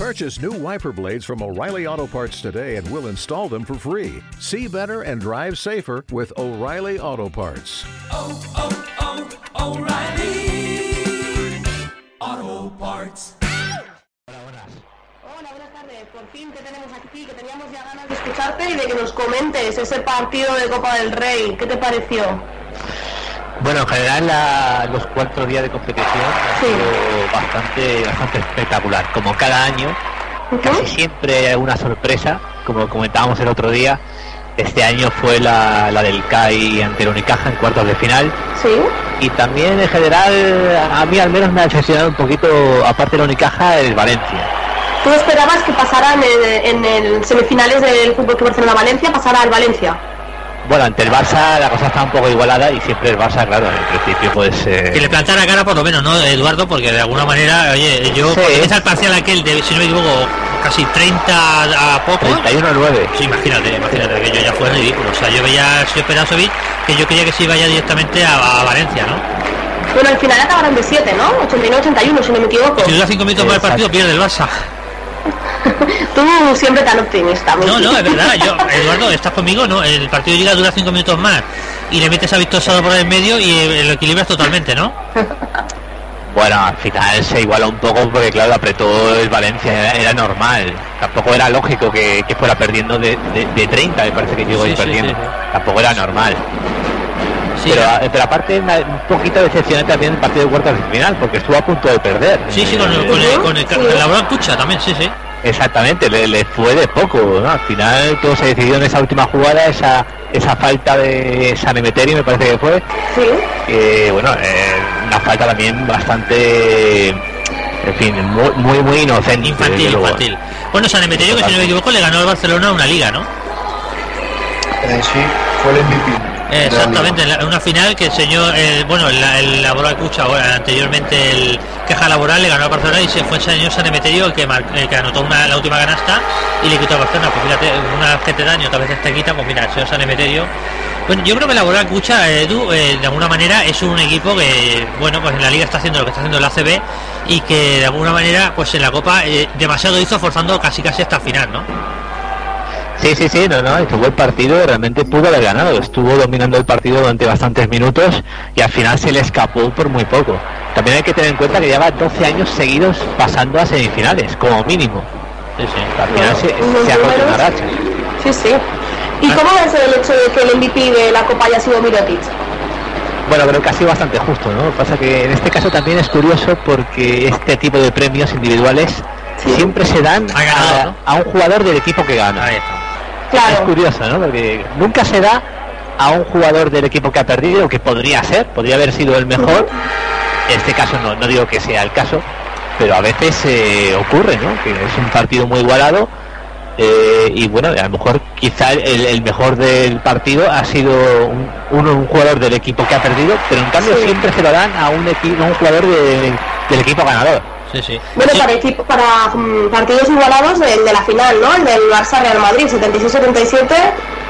Purchase new wiper blades from O'Reilly Auto Parts today and we'll install them for free. See better and drive safer with O'Reilly Auto Parts. Oh, oh, oh, O'Reilly Auto Parts. Hola, buenas tardes. Por fin que tenemos aquí, que teníamos ya ganas de escucharte y de que nos comentes ese partido de Copa del Rey. ¿Qué te pareció? Bueno, en general la- los cuatro días de competición ha Sí. sido bastante, bastante espectacular. Como cada año, casi siempre hay una sorpresa, como comentábamos el otro día. Este año fue la, la del CAI ante el Unicaja en cuartos de final. Sí. Y también en general, a mí al menos me ha decepcionado un poquito, aparte de la Unicaja, el Valencia. ¿Tú esperabas que pasaran en, en el semifinales del Fútbol Club Barcelona-Valencia, pasara al Valencia? Bueno, ante el Barça la cosa está un poco igualada y siempre el Barça, claro, en principio pues... eh, Que le plantara cara por lo menos, ¿no, Eduardo? Porque de alguna manera, oye, yo Sí. empieza el parcial aquel de, si no me equivoco, casi 30 a poco. 31-9. Sí, imagínate, imagínate que yo ya fue ridículo. O sea, yo veía a Sergio Perasovic que yo quería que se iba ya directamente a, a Valencia, ¿no? Bueno, al final acabaron de 7, ¿no? 89-81, si no me equivoco. Si dura 5 minutos más el partido, pierde el Barça. Tú siempre tan optimista. No, no, es verdad. Yo, Eduardo, ¿estás conmigo? No, el partido llega, dura 5 minutos más y le metes a Víctor Sado por el medio y eh, lo equilibras totalmente, ¿no? Bueno, al final se iguala un poco porque claro, apretó el Valencia, era, era normal. Tampoco era lógico que, que fuera perdiendo de, de, de 30, me parece que llegó Sí, perdiendo. sí, sí. Tampoco era normal. Sí, pero, a- pero aparte un poquito decepcionante también el partido de cuartos de final, porque estuvo a punto de perder. sí, sí, con el, con el, con el, con Pucha también, sí, sí. Exactamente, le, le fue de poco, ¿no? Al final todo se decidió en esa última jugada, esa esa falta de San Emeterio me parece que fue, Sí. bueno, eh, una falta también bastante, en fin, muy muy, muy inocente. Infantil, infantil. Bueno, San Emeterio, que si no me equivoco, le ganó al Barcelona una liga, ¿no? Eh, sí, fue el MVP. Exactamente, en la- una final que el señor, bueno, el, el laboral Cucha, anteriormente el queja laboral le ganó al Barcelona y se fue el señor San Emeterio el que, mar- el que anotó una, la última canasta y le quitó al Barcelona. Pues fíjate, una vez que te daño, otra vez te quita, pues mira, el señor San Emeterio. Bueno, yo creo que el laboral Cucha, Edu, eh, de alguna manera es un equipo que, bueno, pues en la liga está haciendo lo que está haciendo el ACB y que de alguna manera, pues en la Copa eh, demasiado hizo forzando casi casi hasta el final, ¿no? Sí, sí, sí, no, no, estuvo el partido, realmente pudo haber ganado, estuvo dominando el partido durante bastantes minutos y al final se le escapó por muy poco. También hay que tener en cuenta que lleva 12 años seguidos pasando a semifinales, como mínimo. Sí, sí. Al final se, ha roto una racha. Sí, sí. ¿Y cómo ves el hecho de que el MVP de la Copa haya sido Mirotic? Bueno, creo que ha sido bastante justo, ¿no? Pasa que en este caso también es curioso porque este tipo de premios individuales Sí. siempre se dan ganado, a, ¿no? a un jugador del equipo que gana. Ahí está. Es curioso, ¿no? Porque nunca se da a un jugador del equipo que ha perdido, que podría ser, podría haber sido el mejor. En este caso no, no digo que sea el caso, pero a veces eh, ocurre, ¿no? Que es un partido muy igualado eh, y bueno, a lo mejor quizá el, el mejor del partido ha sido un, un- un jugador del equipo que ha perdido, pero en cambio Sí. siempre se lo dan a un, equipo, a un jugador de- del equipo ganador. Sí, sí. Bueno, para, equipo, para mm, partidos igualados del de la final, ¿no? El del Barça Real Madrid, 76-77.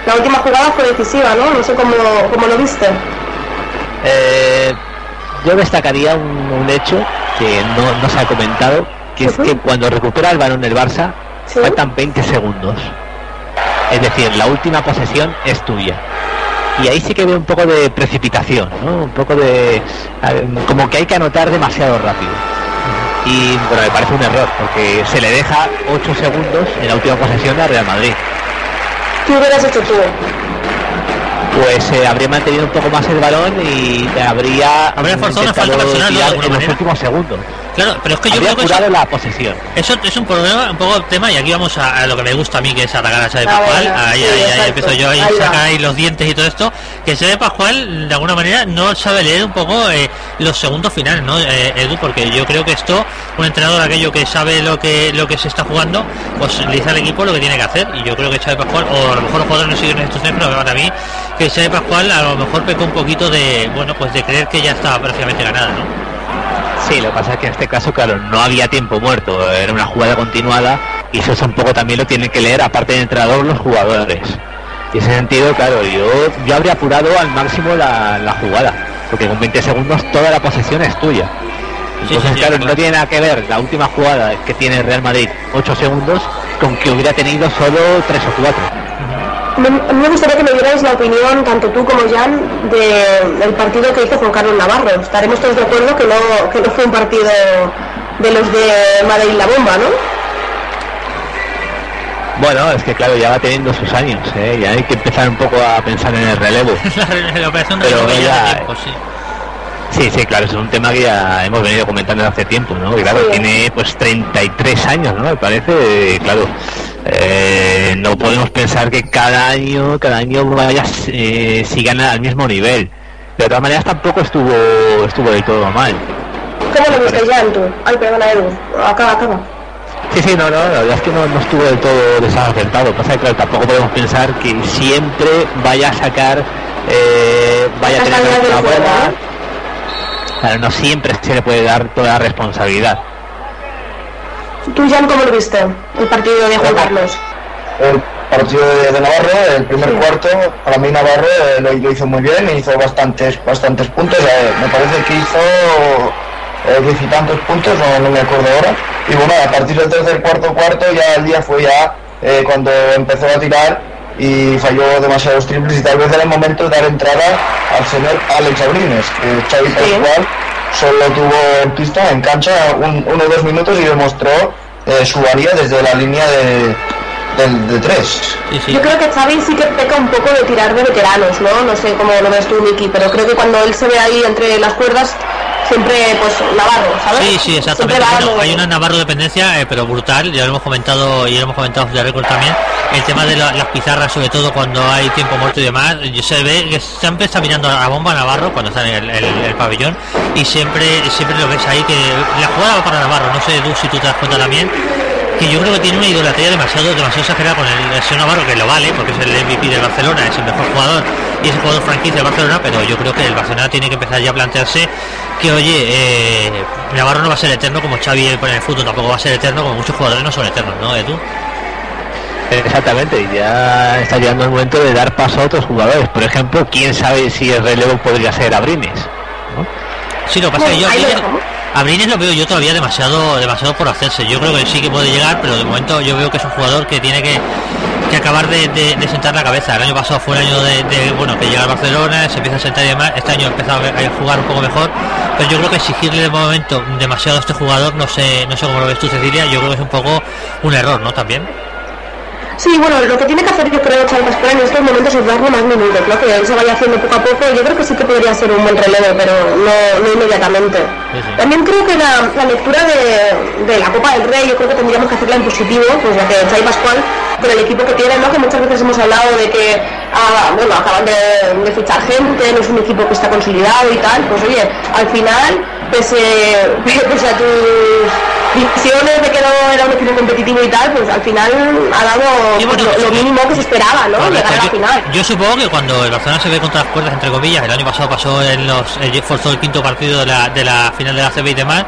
La última jugada fue decisiva, ¿no? No sé cómo, cómo lo viste. Eh, yo destacaría un, un hecho que no, no se ha comentado, que es que cuando recupera el balón el Barça, Sí. faltan 20 segundos. Es decir, la última posesión es tuya. Y ahí sí que veo un poco de precipitación, ¿no? Un poco de... ver, como que hay que anotar demasiado rápido. Y bueno, me parece un error, porque se le deja 8 segundos en la última posesión a Real Madrid. ¿Qué hubieras hecho tú? Pues eh, habría mantenido un poco más el balón y habría... Habría forzado una intentado falta en los últimos segundos. Claro, pero es que yo habría creo que eso, la posesión. eso es un problema, un poco tema, y aquí vamos a, a lo que me gusta a mí, que es atacar a Xavi Ah, Pascual. bueno, ahí, sí, ahí, ahí exacto. empiezo yo ahí, saca ahí los dientes y todo esto. Que Xavi Pascual, de alguna manera, no sabe leer un poco eh, los segundos finales, ¿no, eh, Edu? Porque yo creo que esto, un entrenador aquello que sabe lo que lo que se está jugando, pues le dice al equipo lo que tiene que hacer. Y yo creo que Xavi Pascual, o a lo mejor los jugadores no siguen instrucciones, pero para mí, que Xavi Pascual a lo mejor pecó un poquito de, bueno, pues de creer que ya estaba prácticamente ganada, ¿no? Sí, lo que pasa es que en este caso, claro, no había tiempo muerto, era una jugada continuada y eso es un poco también lo tienen que leer, aparte del entrenador, los jugadores. Y en ese sentido, claro, yo, yo habría apurado al máximo la, la jugada, porque con 20 segundos toda la posesión es tuya. Entonces, sí, sí, claro, no tiene nada que ver la última jugada que tiene Real Madrid, 8 segundos, con que hubiera tenido solo 3 o 4. Me- A mí me gustaría que me dierais la opinión, tanto tú como Jan, de- del partido que hizo Juan Carlos Navarro. Estaremos todos de acuerdo que no, que no fue un partido de los de Madrid la bomba, ¿no? Bueno, es que claro, ya va teniendo sus años, ¿eh? ya hay que empezar un poco a pensar en el relevo. la, operación Pero de tiempo, sí. Sí, sí, claro, es un tema que ya hemos venido comentando hace tiempo, ¿no? Claro, Sí. tiene pues 33 años, ¿no? Me parece, eh, claro, eh, no podemos pensar que cada año, cada año vaya, eh, sigan al mismo nivel. De todas maneras tampoco estuvo, estuvo del todo mal. ¿Cómo lo viste, Jan, tú? Ay, perdona, Edu. Acaba, acaba. Sí, sí, no, no, la verdad es que no, no estuvo del todo desacertado. Pasa que claro, tampoco podemos pensar que siempre vaya a sacar, eh, vaya a tener una buena. ¿No? Claro, no siempre se le puede dar toda la responsabilidad. ¿Tú, Jan, cómo lo viste? El partido de Juan Carlos. El partido de, de Navarro, el primer cuarto, para mí Navarro eh, lo, lo hizo muy bien, hizo bastantes bastantes puntos, eh, me parece que hizo eh, diez y tantos puntos, no, no me acuerdo ahora. Y bueno, a partir del tercer cuarto cuarto ya el día fue ya eh, cuando empezó a tirar y falló demasiados triples y tal vez era el momento de dar entrada al señor Alex Abrines, que Xavi Pascual solo tuvo en pista, en cancha, un, uno o dos minutos y demostró eh, su valía desde la línea de, del- de tres. Sí, sí. Yo creo que Xavi sí que peca un poco de tirar de veteranos, ¿no? No sé cómo lo ves tú, Miki, pero creo que cuando él se ve ahí entre las cuerdas, siempre, pues, Navarro, ¿sabes? Sí, sí, exactamente. Bueno, de- hay una Navarro dependencia, eh, pero brutal. Ya lo hemos comentado y lo hemos comentado de récord también. El tema de la- las pizarras, sobre todo cuando hay tiempo muerto y demás, se ve que siempre está mirando a la bomba Navarro cuando está en el, el- el pabellón y siempre siempre lo ves ahí que la jugada va para Navarro. No sé tú si tú te das cuenta también que yo creo que tiene una idolatría demasiado demasiado exagerada con el, el señor Navarro que lo vale porque es el MVP del Barcelona es el mejor jugador y es el jugador franquicia del Barcelona pero yo creo que el Barcelona tiene que empezar ya a plantearse que oye eh, Navarro no va a ser eterno como Xavi en el fútbol tampoco va a ser eterno como muchos jugadores no son eternos ¿no Edu? Exactamente, y ya está llegando el momento de dar paso a otros jugadores. Por ejemplo, quién sabe si el relevo podría ser Abrines. ¿no? Sí, lo que pasa es que yo Bueno. Abrines lo veo yo todavía demasiado demasiado por hacerse. Yo creo que sí que puede llegar, pero de momento yo veo que es un jugador que tiene que, que acabar de, de- de sentar la cabeza. El año pasado fue un año de, de, bueno que llega al Barcelona, se empieza a sentar y demás. Este año ha empezado a jugar un poco mejor, pero yo creo que exigirle de momento demasiado a este jugador, no sé, no sé cómo lo ves tú, Cecilia. Yo creo que es un poco un error, ¿no? También. Sí, bueno, lo que tiene que hacer yo creo Xavi Pascual en estos momentos es darle más minutos, ¿no? Que él se vaya haciendo poco a poco. Yo creo que sí que podría ser un buen relevo, pero no, no inmediatamente. Sí, sí. También creo que la, la lectura de, de la Copa del Rey, yo creo que tendríamos que hacerla en positivo, pues ya que Xavi Pascual, con el equipo que tiene, ¿no? Que muchas veces hemos hablado de que, ah, bueno, acaban de, de fichar gente, no es un equipo que está consolidado y tal, pues oye, al final, pese, pese a tus visiones de que no era un equipo competitivo y tal, pues al final ha dado Sí, bueno, pues, lo, mínimo que se esperaba, ¿no? Llegar a la yo, final. yo supongo que cuando el Barcelona se ve contra las cuerdas, entre comillas, el año pasado pasó en los, eh, forzó el quinto partido de la, de la final de la CB y demás,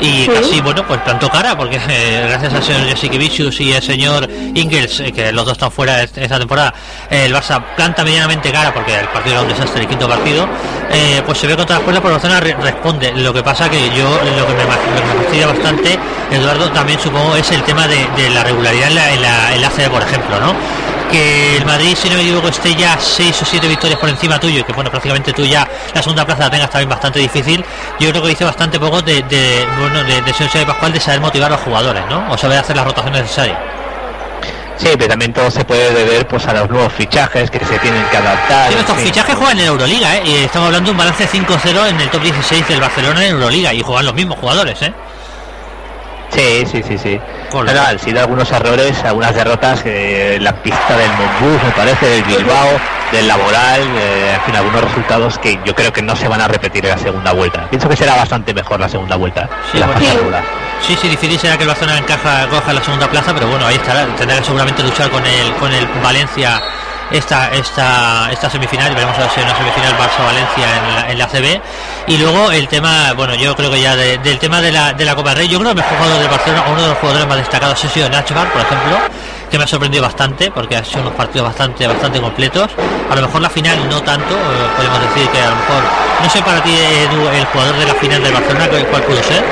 y Sí. casi, bueno, pues plantó cara, porque eh, gracias al señor Jasikevicius y el señor Ingels, eh, que los dos están fuera est- esta temporada, eh, el Barça planta medianamente cara, porque el partido era un desastre, el quinto partido, eh, pues se ve contra las cuerdas, pero el Barcelona re- responde. Lo que pasa que yo, lo que me, lo que me fastidia bastante, Eduardo, también supongo, es el tema de, de la regularidad en la, en la, en la ACB, por ejemplo, ¿no? que el Madrid, si no me equivoco, esté ya 6 o 7 victorias por encima tuyo, y que bueno, prácticamente tú ya la segunda plaza la tengas también bastante difícil, yo creo que dice bastante poco de, de bueno, de, de Xavi Pascual de saber motivar a los jugadores, ¿no? O saber hacer las rotaciones necesarias. Sí, pero también todo se puede deber pues a los nuevos fichajes que se tienen que adaptar. Sí, estos fichajes juegan en Euroliga, ¿eh? Y estamos hablando de un balance 5-0 en el top 16 del Barcelona en Euroliga, y juegan los mismos jugadores, ¿eh? Sí, sí, sí, sí. Con Bueno, lo- han sido algunos errores, algunas derrotas, eh, la pista del Monbus, me parece, del Bilbao, del Laboral, eh, en fin, algunos resultados que yo creo que no se van a repetir en la segunda vuelta. Pienso que será bastante mejor la segunda vuelta. Sí, la regular. Sí, sí, difícil será que el Barcelona encaja, coja la segunda plaza, pero bueno, ahí estará. Tendrá que seguramente luchar con el, con el Valencia esta, esta, esta semifinal, veremos a ver si una semifinal Barça-Valencia en la, en la CB. Y luego el tema, bueno, yo creo que ya de- del tema de la, de la Copa del Rey, yo creo que el mejor jugador del Barcelona, uno de los jugadores más destacados ha sido Nachbar, por ejemplo, que me ha sorprendido bastante porque ha sido unos partidos bastante bastante completos. A lo mejor la final no tanto, eh, podemos decir que a lo mejor no sé para ti Edu, el jugador de la final del Barcelona cuál pudo ser.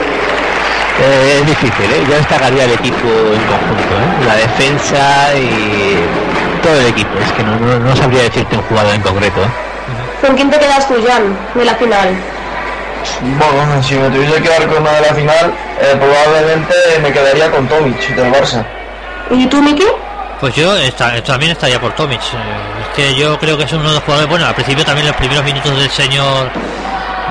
Eh, es difícil, ¿eh? yo destacaría el equipo en conjunto, ¿eh? la defensa y todo el equipo. Es que no, no, no sabría decirte un jugador en concreto. ¿eh? ¿Con quién te quedas tú, Jan, de la final? Bueno, si me tuviese que quedar con una de la final, eh, probablemente me quedaría con Tomic del Barça. ¿Y tú, Miki? Pues yo está, también estaría por Tomic. Eh, Es que yo creo que es uno de los jugadores. Bueno, al principio también los primeros minutos del señor.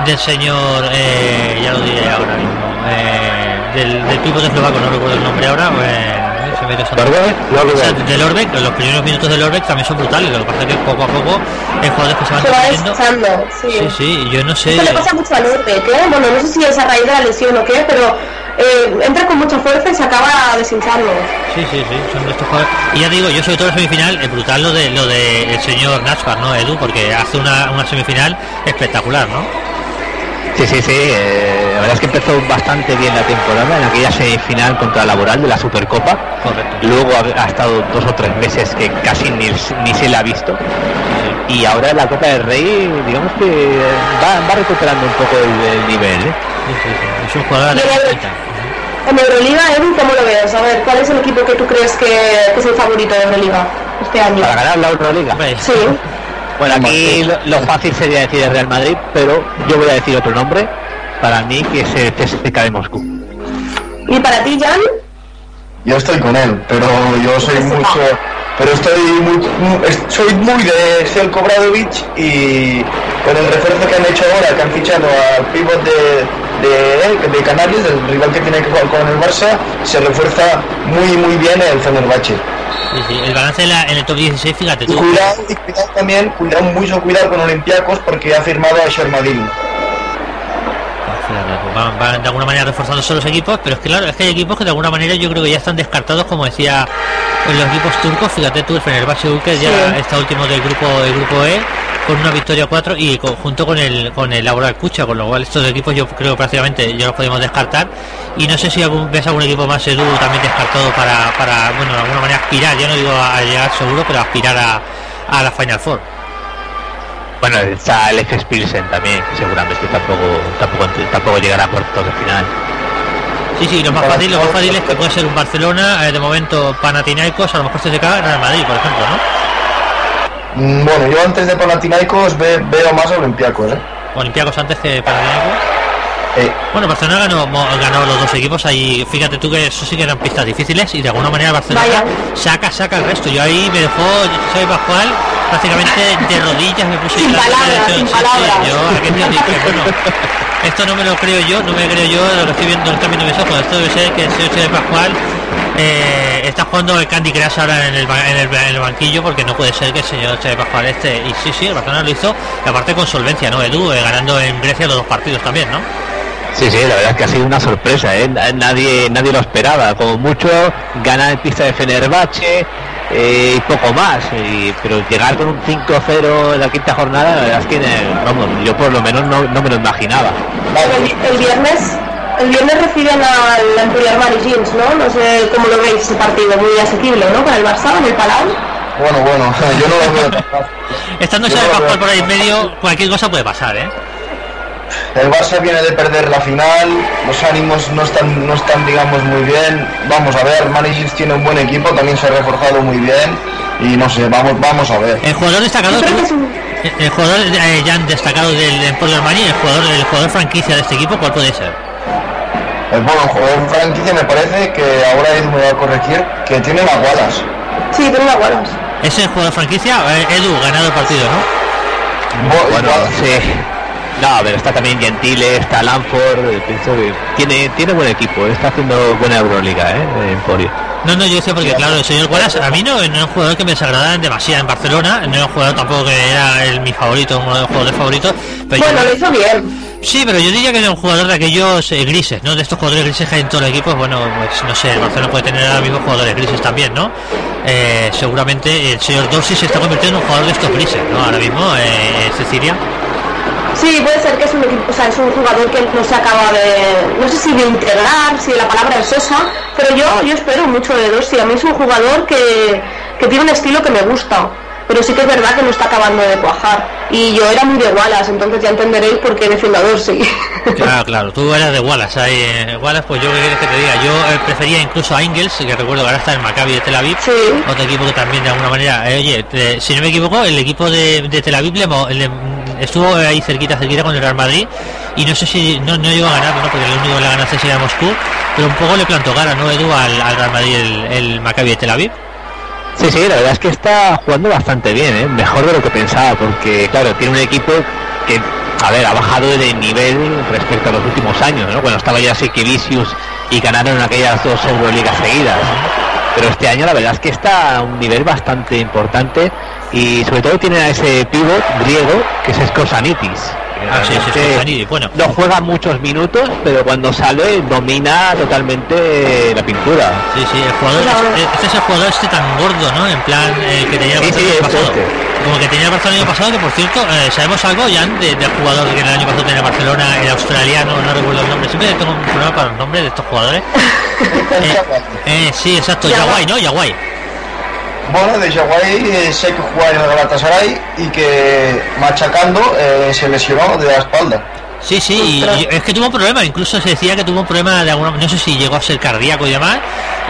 Del señor. eh, ya lo diré ahora mismo. eh, del, del pivote eslovaco, no recuerdo el nombre ahora. eh, de Lorbeck, los primeros minutos de Lorbeck también son brutales. Lo que pasa es que poco a poco hay jugadores que se van desechando, sí. Sí, sí, yo no sé. Esto le pasa mucho a Lorbeck, ¿eh? Bueno, no sé si es a raíz de la lesión o qué, pero eh, entra con mucha fuerza y se acaba deshinchando. Sí, sí, sí, son de estos jugadores. Y ya digo, yo sobre todo en semifinal, es brutal lo de lo de el señor Natchbar, ¿no, Edu? Porque hace una, una semifinal espectacular, ¿no? Sí, sí, sí. eh, la verdad es que empezó bastante bien la temporada en aquella semifinal contra Laboral de la Supercopa. Correcto. Luego ha, ha estado dos o tres meses que casi ni, ni se le ha visto. Y ahora la Copa del Rey, digamos que va, va recuperando un poco el, el nivel. ¿eh? Sí, sí, sí. Es un jugador de Bien, la Edu. En Euroliga, Edu, ¿cómo lo ves? A ver, ¿cuál es el equipo que tú crees que, que es el favorito de Euroliga este año? Para ganar la Euroliga. Sí, Bueno, aquí lo, lo fácil sería decir el Real Madrid, pero yo voy a decir otro nombre. Para mí, que es el CSKA de Moscú. ¿y para ti, Jan? Yo estoy con él, pero yo soy mucho, pero estoy muy, soy muy de Selko Bradovic y con el refuerzo que han hecho ahora, que han fichado al pívot de, de, de Canarias, del rival que tiene que jugar con el Barça, se refuerza muy muy bien el Fenerbahce. Sí, sí. El balance la- en el top 16, fíjate Y tú. cuidado, y cuidado también, cuidado mucho cuidado con Olympiacos porque ha firmado a Shermadini. Pues van, van de alguna manera reforzándose los equipos, pero es que claro, es que hay equipos que de alguna manera yo creo que ya están descartados, como decía en los equipos turcos, fíjate tú, el Fenerbahce que ya Sí. está último del grupo del grupo E, con una victoria 4 y con- junto con el con el Laboral Cucha, con lo cual estos equipos yo creo prácticamente ya los podemos descartar y no sé si algún, ves algún equipo más Edu también descartado para, para bueno de alguna manera aspirar, yo no digo a, a llegar seguro, pero aspirar a, a la Final Four. Bueno, está Alex Pilsen también, que seguramente tampoco, tampoco, tampoco llegará a cuartos de final. Sí, sí, lo más fácil, lo más fácil es que puede ser un Barcelona, eh, de momento Panathinaikos, a lo mejor se cae Real Madrid, por ejemplo, ¿no? Mm, Bueno, yo antes de Panathinaikos ve- veo más a Olympiacos, ¿eh? Olympiacos antes que Panathinaikos. Eh, Bueno, Barcelona ganó, ganó los dos equipos ahí. Fíjate tú que eso sí que eran pistas difíciles y de alguna manera Barcelona Vaya. saca, saca el resto. Yo ahí me dejó, soy Pascual, prácticamente de rodillas me puse Sin de- palabras, sí, sin sí, palabras. yo aquel día dije, bueno, esto no me lo creo yo, no me creo yo lo que estoy viendo, lo están viendo mis ojos. Esto debe ser que el señor Che Pascual eh, está jugando el Candy Crush ahora en el, ba- en, el, en el banquillo porque no puede ser que el señor Che Pascual esté. Y sí, sí, el Barcelona lo hizo, y aparte con solvencia, ¿no? Edu, eh, ganando en Grecia los dos partidos también, ¿no? Sí, sí, la verdad es que ha sido una sorpresa, ¿eh? Na- Nadie, nadie lo esperaba. Como mucho, ganar en pista de Fenerbahce y poco más. y- pero llegar con un 5-0 en la quinta jornada, la verdad es que, eh, vamos, yo por lo menos no, no me lo imaginaba. El, el viernes el viernes reciben al Empuriar Jeans, ¿no? No sé cómo lo veis ese partido, muy asequible, ¿no? Para el Barça, en el Palau. bueno, bueno, yo no lo veo. Estando no veo. por ahí en medio, cualquier cosa puede pasar, ¿eh? El Barça viene de perder la final, los ánimos no están, no están digamos, muy bien. Vamos a ver, Managers tiene un buen equipo, también se ha reforzado muy bien. Y no sé, vamos, vamos a ver. El jugador destacado, el jugador eh, ya destacado del Emporio Armani, el jugador, el jugador franquicia de este equipo, ¿cuál puede ser? El bueno, jugador franquicia me parece que ahora Edu me va a corregir, que tiene las balas. Sí, tengo una Wallace. ¿Es el jugador franquicia? Eh, Edu, ganado el partido, ¿no? Bo- Bueno, sí. No, pero está también Gentile, está Lanford, eh, pienso que tiene, tiene buen equipo, está haciendo buena Euroliga, ¿eh? eh, Emporio. No, no, yo decía porque, claro, el señor Guaras, a mí no, no era un jugador que me desagradara demasiado en Barcelona, no era un jugador tampoco que era el, mi favorito, uno de los jugadores favoritos, pero yo- Bueno, lo hizo bien. Sí, pero yo diría que era un jugador de aquellos eh, grises, ¿no? De estos jugadores grises que hay en todos los equipos, bueno, pues no sé, el Barcelona puede tener ahora mismo jugadores grises también, ¿no? Eh, seguramente el señor Dorsey se está convirtiendo en un jugador de estos grises, ¿no? Ahora mismo, eh, Cecilia. Sí, puede ser que es un equipo, o sea, es un jugador que no se acaba de, no sé si de integrar, si la palabra es esa, pero yo, yo espero mucho de Dossi. A mí es un jugador que, que tiene un estilo que me gusta pero sí que es verdad que no está acabando de cuajar. Y yo era muy de Wallace, entonces ya entenderéis por qué defendador sí. Claro, claro, tú eras de Wallace, ahí, eh, Wallace, pues yo qué quieres que te diga, yo eh, prefería incluso a Ingles, que recuerdo que ahora está en Maccabi de Tel Aviv, Sí. otro equipo que también de alguna manera, eh, oye, te- si no me equivoco, el equipo de, de Tel Aviv le, le- estuvo ahí cerquita, cerquita con el Real Madrid, y no sé si no, no llegó a ganar, ¿no? porque el único que le ganaste sería Moscú, pero un poco le plantó cara, ¿no, Edu, al, al Real Madrid, el, el Maccabi de Tel Aviv? Sí, sí, la verdad es que está jugando bastante bien, ¿eh? mejor de lo que pensaba, porque claro, tiene un equipo que, a ver, ha bajado de nivel respecto a los últimos años, ¿no? Cuando estaba ya Vicius y ganaron aquellas dos Euroligas seguidas. Pero este año la verdad es que está a un nivel bastante importante y sobre todo tiene a ese pivot griego que es Skosanitis. que Ah, sí, bueno. No juega muchos minutos, pero cuando sale domina totalmente la pintura. Sí, sí, el jugador, este, este es el jugador este tan gordo, ¿no? En plan, eh, que tenía el Sí, año pasado. este. Como que tenía el Barça el año pasado, que por cierto, eh, ¿sabemos algo, Jan, de- del jugador que el año pasado tenía Barcelona, el australiano, no recuerdo el nombre? Siempre tengo un problema para los nombres de estos jugadores. Eh, eh, sí, exacto, Yaguay, ¿no? Yaguay. Bueno, de Yaguay eh, sé que juega en el Galatasaray y que machacando eh, se lesionó de la espalda. Sí, sí, y, y es que tuvo un problema, incluso se decía que tuvo un problema de alguna no sé si llegó a ser cardíaco y demás,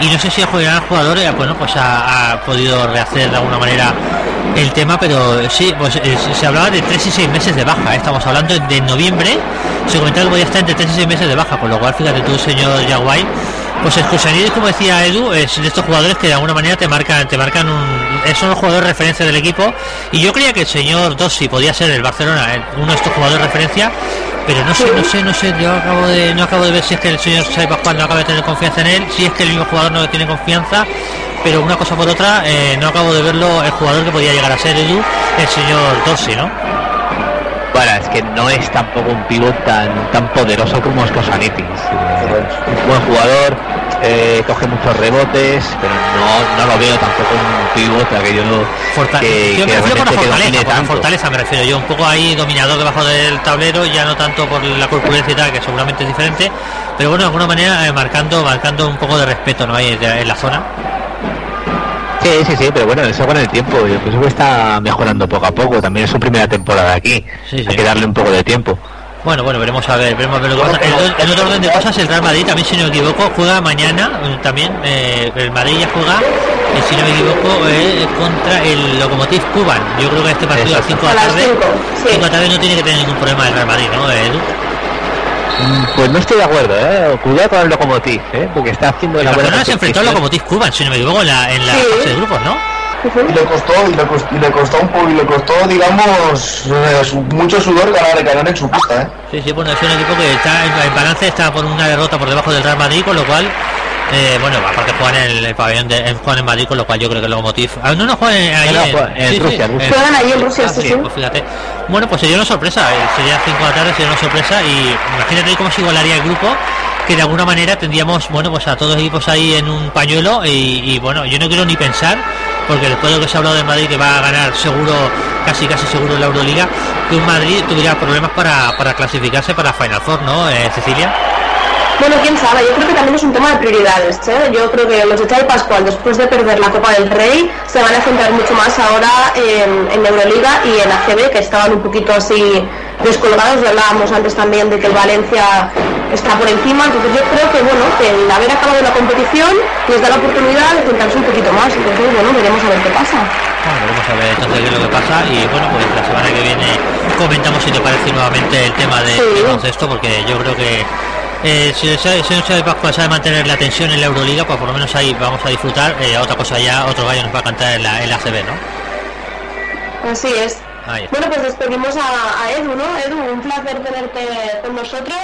y no sé si el jugador, jugador eh, bueno, pues ha, ha podido rehacer de alguna manera el tema, pero sí, pues eh, se- se hablaba de 3 y 6 meses de baja, ¿eh? estamos hablando de noviembre, se comentaba que podía estar entre 3 y 6 meses de baja, con lo cual fíjate tú, señor Yaguay, pues Escusanidis, como decía Edu, es de estos jugadores que de alguna manera te marcan, te marcan un, eh, son los jugadores referencia del equipo, y yo creía que el señor Dossi podía ser el Barcelona, eh, uno de estos jugadores referencia, pero no sé, no sé, no sé, yo acabo de, no acabo de ver si es que el señor Xavi Pascual no acaba de tener confianza en él, si es que el mismo jugador no tiene confianza, pero una cosa por otra, eh, no acabo de verlo el jugador que podía llegar a ser Edu, el señor Dossi, ¿no? Bueno, es que no es tampoco un pivot tan tan poderoso como Skosanitis. Eh, un buen jugador, eh, coge muchos rebotes, pero no, no lo veo tampoco un pivot aquello Forta- que, yo que me refiero por la realmente que fortaleza, por la tanto. fortaleza me refiero yo, un poco ahí dominador debajo del tablero, ya no tanto por la corpulencia y tal, que seguramente es diferente, pero bueno, de alguna manera eh, marcando, marcando un poco de respeto, ¿no? Ahí en la zona. Sí, sí, sí, pero bueno, eso con el tiempo, yo pienso que está mejorando poco a poco, también es su primera temporada aquí, Sí, sí. hay que darle un poco de tiempo. Bueno, bueno, veremos a ver, veremos a ver lo que pasa. En, otro orden de cosas, el Real Madrid también, si no me equivoco, juega mañana eh, también. eh, el Madrid ya juega, eh, si no me equivoco, eh, contra el Lokomotiv Cuban. Yo creo que este partido a las 5 de A la tarde, cinco, sí. 5 de la tarde no tiene que tener ningún problema el Real Madrid, ¿no, Edu? Mm, Pues no estoy de acuerdo, ¿eh? Cuidado con el Lokomotiv, ¿eh? Porque está haciendo El una buena se enfrentó al. Lokomotiv Cuban, si no me equivoco, en la, en la Sí. fase de grupos, ¿no? Y le costó, y le costó, y le costó un poco, y le costó, digamos, eh, mucho sudor ganar, ganar en su pista, ¿eh? Sí, sí, bueno, es un equipo que está en, en balance, está por una derrota por debajo del Real Madrid, con lo cual, eh, bueno, aparte juegan en el, el pabellón de en, juegan en Madrid, con lo cual yo creo que el Lokomotiv. Ah, no, no juegan en, ahí No, no, en- juegan en sí, sí, Rusia, en Rusia. Juegan allí en Rusia, sí, pues fíjate. Bueno, pues sería una sorpresa, eh, sería 5 de la tarde, sería una sorpresa y imagínate cómo se igualaría el grupo, que de alguna manera tendríamos, bueno, pues a todos los equipos ahí en un pañuelo y, y, bueno, yo no quiero ni pensar, porque después de lo que se ha hablado de Madrid, que va a ganar seguro, casi casi seguro la Euroliga, que un Madrid tuviera problemas para, para clasificarse para Final Four, ¿no, eh, Cecilia? Bueno, quién sabe, yo creo que también es un tema de prioridades. ¿eh? Yo creo que los de Xavi Pascual, después de perder la Copa del Rey, se van a centrar mucho más ahora en, en Euroliga y en ACB, que estaban un poquito así descolgados. Ya hablábamos antes también de que el Valencia está por encima. Entonces yo creo que bueno, que el haber acabado la competición les da la oportunidad de centrarse un poquito más. Entonces bueno, veremos a ver qué pasa. Bueno, veremos a ver entonces lo que pasa y bueno, pues la semana que viene comentamos si te parece nuevamente el tema de, Sí. de baloncesto porque yo creo que eh, si señor Xavi Pascual sabe mantener la tensión en la Euroliga, pues por lo menos ahí vamos a disfrutar. Eh, otra cosa ya, otro gallo nos va a cantar en la, en la ACB, ¿no? Así es. Bueno, pues despedimos a, a Edu, ¿no? Edu, un placer tenerte con nosotros.